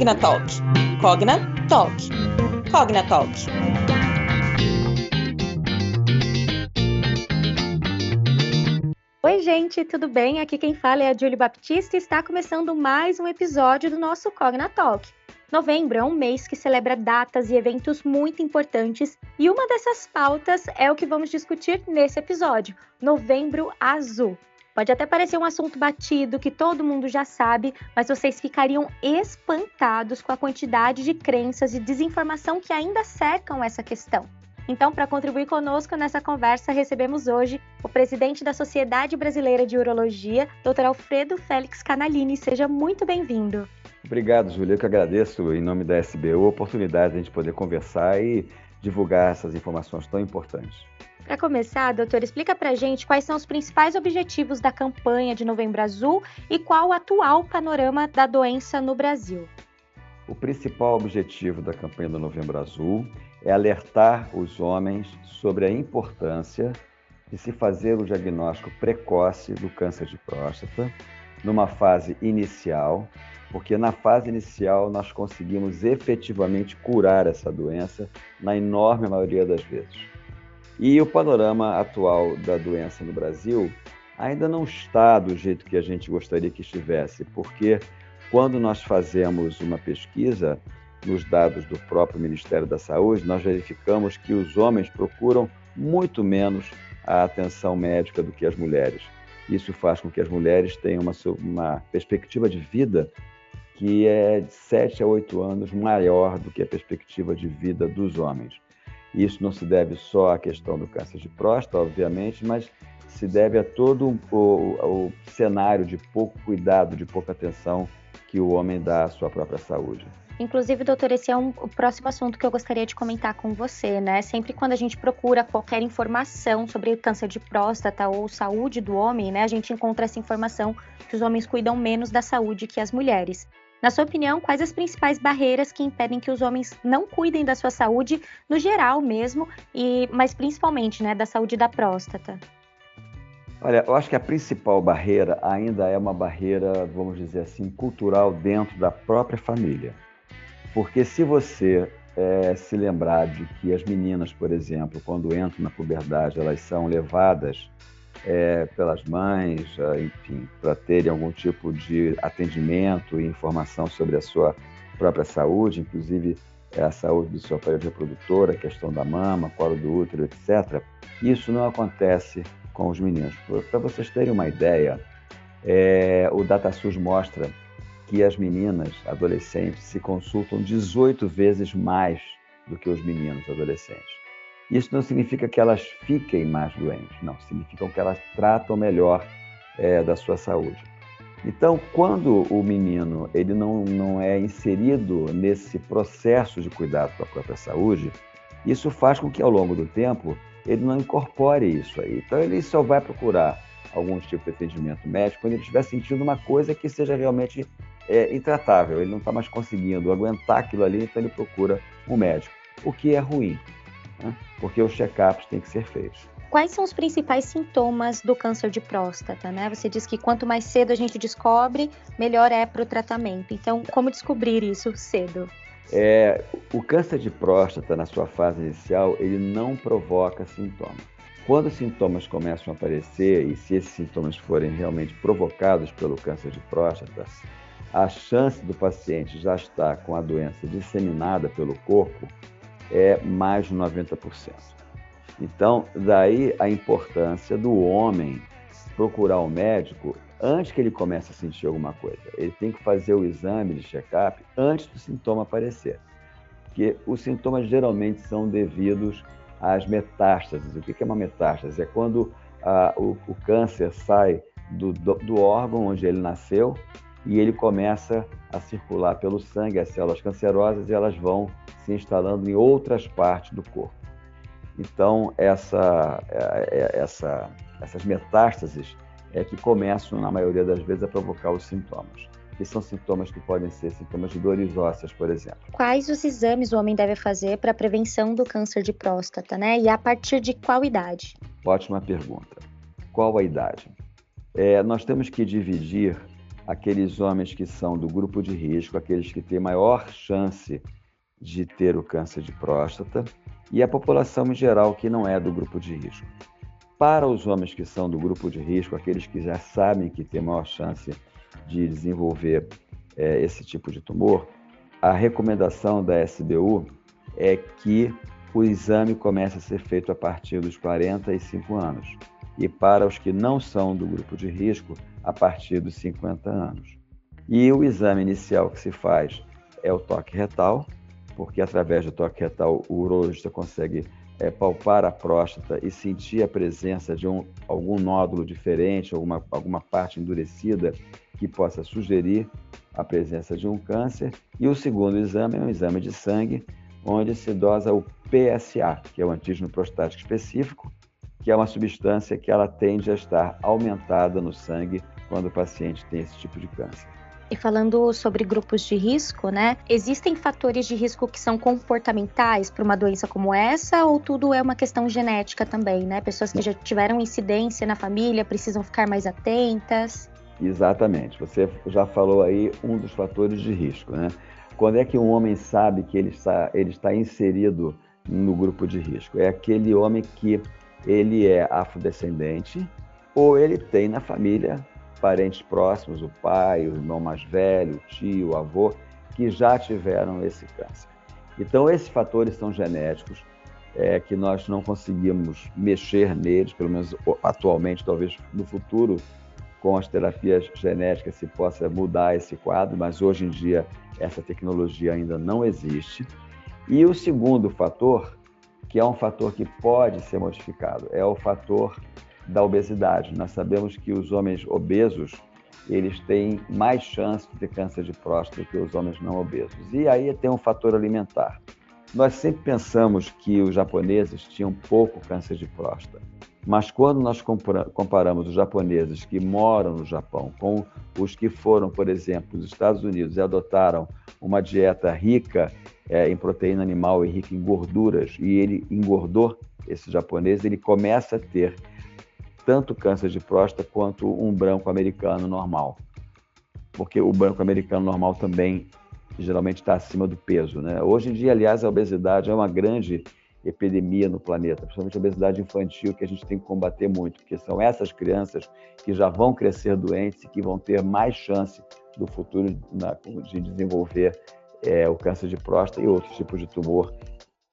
Cognatalk. Cognatalk. Cognatalk. Oi, gente, tudo bem? Aqui quem fala é a Julie Baptista e está começando mais um episódio do nosso Cognatalk. Novembro é um mês que celebra datas e eventos muito importantes e uma dessas pautas é o que vamos discutir nesse episódio, Novembro Azul. Pode até parecer um assunto batido que todo mundo já sabe, mas vocês ficariam espantados com a quantidade de crenças e desinformação que ainda cercam essa questão. Então, para contribuir conosco nessa conversa, recebemos hoje o presidente da Sociedade Brasileira de Urologia, Dr. Alfredo Félix Canalini. Seja muito bem-vindo. Obrigado, Júlia. Eu que agradeço, em nome da SBU, a oportunidade de a gente poder conversar e divulgar essas informações tão importantes. Para começar, doutor, explica para gente quais são os principais objetivos da campanha de Novembro Azul e qual o atual panorama da doença no Brasil. O principal objetivo da campanha do Novembro Azul é alertar os homens sobre a importância de se fazer o diagnóstico precoce do câncer de próstata numa fase inicial, porque na fase inicial nós conseguimos efetivamente curar essa doença na enorme maioria das vezes. E o panorama atual da doença no Brasil ainda não está do jeito que a gente gostaria que estivesse, porque quando nós fazemos uma pesquisa nos dados do próprio Ministério da Saúde, nós verificamos que os homens procuram muito menos a atenção médica do que as mulheres. Isso faz com que as mulheres tenham uma, uma perspectiva de vida que é de 7 a 8 anos maior do que a perspectiva de vida dos homens. Isso não se deve só à questão do câncer de próstata, obviamente, mas se deve a todo o, o, cenário de pouco cuidado, de pouca atenção que o homem dá à sua própria saúde. Inclusive, doutor, esse é um, o próximo assunto que eu gostaria de comentar com você, né? Sempre quando a gente procura qualquer informação sobre câncer de próstata ou saúde do homem, né, a gente encontra essa informação que os homens cuidam menos da saúde que as mulheres. Na sua opinião, quais as principais barreiras que impedem que os homens não cuidem da sua saúde, no geral mesmo, e mas principalmente né, da saúde da próstata? Olha, eu acho que a principal barreira ainda é uma barreira, vamos dizer assim, cultural dentro da própria família. Porque se você é, se lembrar de que as meninas, por exemplo, quando entram na puberdade, elas são levadas é, pelas mães, é, enfim, para terem algum tipo de atendimento e informação sobre a sua própria saúde, inclusive é, a saúde do seu aparelho reprodutor, a questão da mama, colo do útero, etc. Isso não acontece com os meninos. Para vocês terem uma ideia, é, o DataSUS mostra que as meninas adolescentes se consultam 18 vezes mais do que os meninos adolescentes. Isso não significa que elas fiquem mais doentes, não, significa que elas tratam melhor é, da sua saúde. Então, quando o menino ele não, não é inserido nesse processo de cuidado com a própria saúde, isso faz com que ao longo do tempo ele não incorpore isso aí. Então, ele só vai procurar algum tipo de atendimento médico quando ele estiver sentindo uma coisa que seja realmente é, intratável. Ele não está mais conseguindo aguentar aquilo ali, então ele procura um médico, o que é ruim né? porque os check-ups têm que ser feitos. Quais são os principais sintomas do câncer de próstata? Né? Você diz que quanto mais cedo a gente descobre, melhor é para o tratamento. Então, como descobrir isso cedo? É, o câncer de próstata, na sua fase inicial, ele não provoca sintomas. Quando os sintomas começam a aparecer, e se esses sintomas forem realmente provocados pelo câncer de próstata, a chance do paciente já estar com a doença disseminada pelo corpo é mais de 90%. Então, daí a importância do homem procurar o um médico antes que ele comece a sentir alguma coisa. Ele tem que fazer o exame de check-up antes do sintoma aparecer. Porque os sintomas geralmente são devidos às metástases. O que é uma metástase? É quando ah, o, o, câncer sai do, do, do órgão onde ele nasceu e ele começa a circular pelo sangue as células cancerosas e elas vão se instalando em outras partes do corpo. Então, essa, é, é, essa, essas metástases é que começam, na maioria das vezes, a provocar os sintomas. Que são sintomas que podem ser sintomas de dores ósseas, por exemplo. Quais os exames o homem deve fazer para a prevenção do câncer de próstata, né? E a partir de qual idade? Ótima pergunta. Qual a idade? É, nós temos que dividir aqueles homens que são do grupo de risco, aqueles que têm maior chance de ter o câncer de próstata, e a população em geral que não é do grupo de risco. Para os homens que são do grupo de risco, aqueles que já sabem que têm maior chance de desenvolver é, esse tipo de tumor, a recomendação da SBU é que o exame comece a ser feito a partir dos 45 anos e para os que não são do grupo de risco, a partir dos 50 anos. E o exame inicial que se faz é o toque retal, porque através do toque retal o urologista consegue é, palpar a próstata e sentir a presença de um, algum nódulo diferente, alguma, alguma parte endurecida que possa sugerir a presença de um câncer. E o segundo exame é um exame de sangue, onde se dosa o PSA, que é o antígeno prostático específico, que é uma substância que ela tende a estar aumentada no sangue quando o paciente tem esse tipo de câncer. E falando sobre grupos de risco, né? Existem fatores de risco que são comportamentais para uma doença como essa, ou tudo é uma questão genética também, né? Pessoas que já tiveram incidência na família precisam ficar mais atentas. Exatamente. Você já falou aí um dos fatores de risco, né? Quando é que um homem sabe que ele está, ele está inserido no grupo de risco? É aquele homem que ele é afrodescendente ou ele tem na família parentes próximos, o pai, o irmão mais velho, o tio, o avô, que já tiveram esse câncer. Então, esses fatores são genéticos, é, que nós não conseguimos mexer neles, pelo menos atualmente, talvez no futuro, com as terapias genéticas se possa mudar esse quadro, mas hoje em dia essa tecnologia ainda não existe. E o segundo fator que é um fator que pode ser modificado, é o fator da obesidade. Nós sabemos que os homens obesos, eles têm mais chance de ter câncer de próstata que os homens não obesos. E aí tem um fator alimentar. Nós sempre pensamos que os japoneses tinham pouco câncer de próstata. Mas quando nós comparamos os japoneses que moram no Japão com os que foram, por exemplo, dos Estados Unidos e adotaram uma dieta rica é, em proteína animal e rica em gorduras, e ele engordou, esse japonês, ele começa a ter tanto câncer de próstata quanto um branco americano normal. Porque o branco americano normal também geralmente está acima do peso. Né? Hoje em dia, aliás, a obesidade é uma grande epidemia no planeta, principalmente a obesidade infantil, que a gente tem que combater muito, porque são essas crianças que já vão crescer doentes e que vão ter mais chance do futuro de desenvolver é, o câncer de próstata e outros tipos de tumor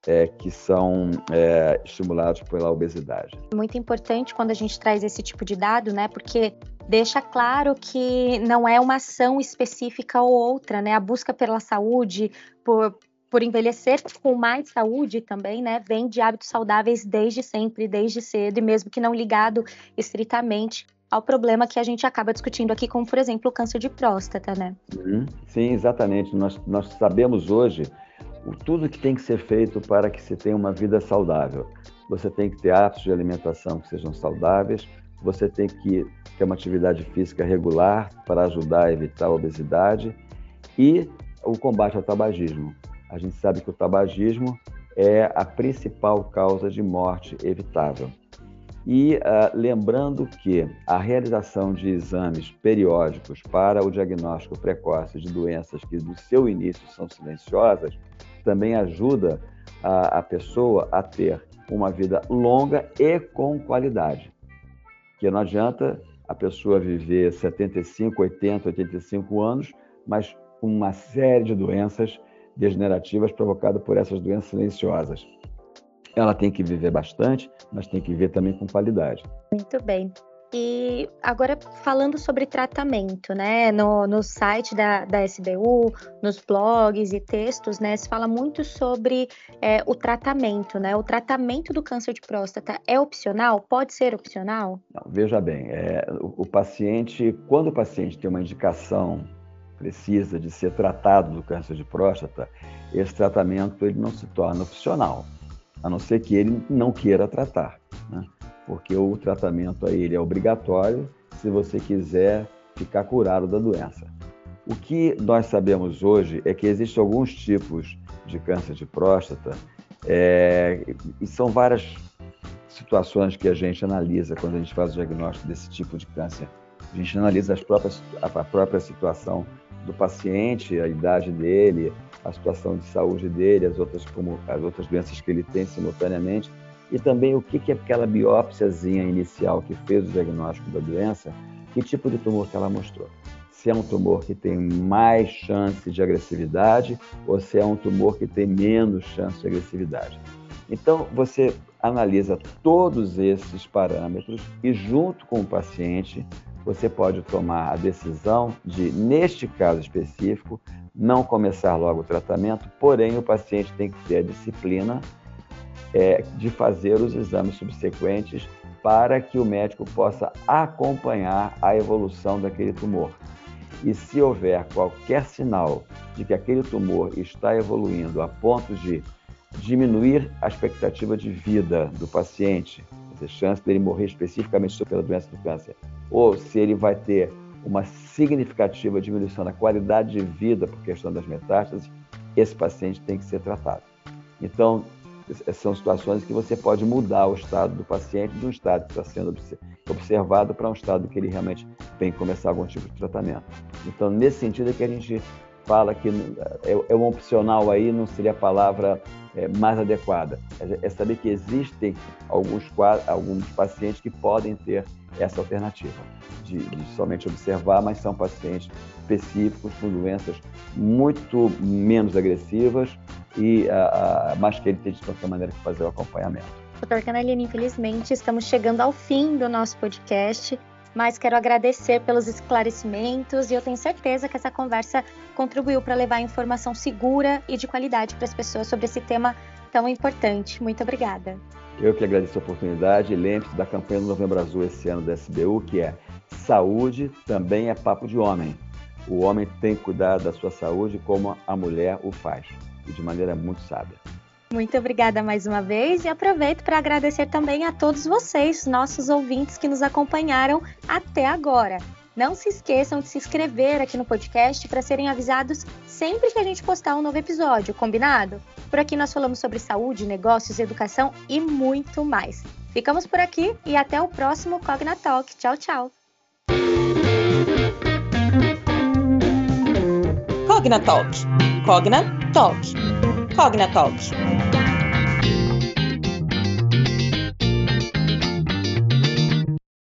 é, que são é, estimulados pela obesidade. Muito importante quando a gente traz esse tipo de dado, né? Porque deixa claro que não é uma ação específica ou outra, né? A busca pela saúde, por, por envelhecer com mais saúde também, né? Vem de hábitos saudáveis desde sempre, desde cedo, e mesmo que não ligado estritamente ao problema que a gente acaba discutindo aqui, como por exemplo o câncer de próstata, né? Uhum. Sim, exatamente. Nós, nós sabemos hoje o, tudo que tem que ser feito para que se tenha uma vida saudável. Você tem que ter hábitos de alimentação que sejam saudáveis, você tem que ter uma atividade física regular para ajudar a evitar a obesidade e o combate ao tabagismo. A gente sabe que o tabagismo é a principal causa de morte evitável. E uh, lembrando que a realização de exames periódicos para o diagnóstico precoce de doenças que do seu início são silenciosas também ajuda a, a pessoa a ter uma vida longa e com qualidade. Que não adianta a pessoa viver 75, 80, 85 anos, mas com uma série de doenças degenerativas provocadas por essas doenças silenciosas. Ela tem que viver bastante, mas tem que viver também com qualidade. Muito bem. E agora falando sobre tratamento, né? No, no site da, da SBU, nos blogs e textos, né? Se fala muito sobre é, o tratamento, né? O tratamento do câncer de próstata é opcional? Pode ser opcional? Não, veja bem, é, o, o paciente, quando o paciente tem uma indicação precisa de ser tratado do câncer de próstata, esse tratamento ele não se torna opcional a não ser que ele não queira tratar, né? Porque o tratamento aí ele é obrigatório se você quiser ficar curado da doença. O que nós sabemos hoje é que existem alguns tipos de câncer de próstata é, e são várias situações que a gente analisa quando a gente faz o diagnóstico desse tipo de câncer A gente analisa as próprias, a própria situação do paciente, a idade dele, a situação de saúde dele, as outras, como, as outras doenças que ele tem simultaneamente, e também o que, que aquela biópsiazinha inicial que fez o diagnóstico da doença, que tipo de tumor que ela mostrou. Se é um tumor que tem mais chance de agressividade ou se é um tumor que tem menos chance de agressividade. Então, você analisa todos esses parâmetros e, junto com o paciente, você pode tomar a decisão de, neste caso específico, não começar logo o tratamento, porém o paciente tem que ter a disciplina é, de fazer os exames subsequentes para que o médico possa acompanhar a evolução daquele tumor. E se houver qualquer sinal de que aquele tumor está evoluindo a ponto de diminuir a expectativa de vida do paciente, a chance dele morrer especificamente pela doença do câncer, ou se ele vai ter uma significativa diminuição da qualidade de vida por questão das metástases, esse paciente tem que ser tratado. Então, são situações que você pode mudar o estado do paciente de um estado que está sendo observado para um estado que ele realmente tem que começar algum tipo de tratamento. Então, nesse sentido é que a gente fala que é, é um opcional aí, não seria a palavra é, mais adequada. É, é saber que existem alguns, alguns pacientes que podem ter essa alternativa de, de, somente observar, mas são pacientes específicos com doenças muito menos agressivas e a, a, mais que ele tem de qualquer maneira que fazer o acompanhamento. Doutor Canalini, infelizmente estamos chegando ao fim do nosso podcast, mas quero agradecer pelos esclarecimentos e eu tenho certeza que essa conversa contribuiu para levar informação segura e de qualidade para as pessoas sobre esse tema tão importante. Muito obrigada. Eu que agradeço a oportunidade e lembre-se da campanha do Novembro Azul esse ano da SBU, que é Saúde também é papo de homem. O homem tem que cuidar da sua saúde como a mulher o faz, e de maneira muito sábia. Muito obrigada mais uma vez e aproveito para agradecer também a todos vocês, nossos ouvintes que nos acompanharam até agora. Não se esqueçam de se inscrever aqui no podcast para serem avisados sempre que a gente postar um novo episódio, combinado? Por aqui nós falamos sobre saúde, negócios, educação e muito mais. Ficamos por aqui e até o próximo Cogna Talk. Tchau, tchau. Cogna Talk. Cogna Talk. Cogna Talk.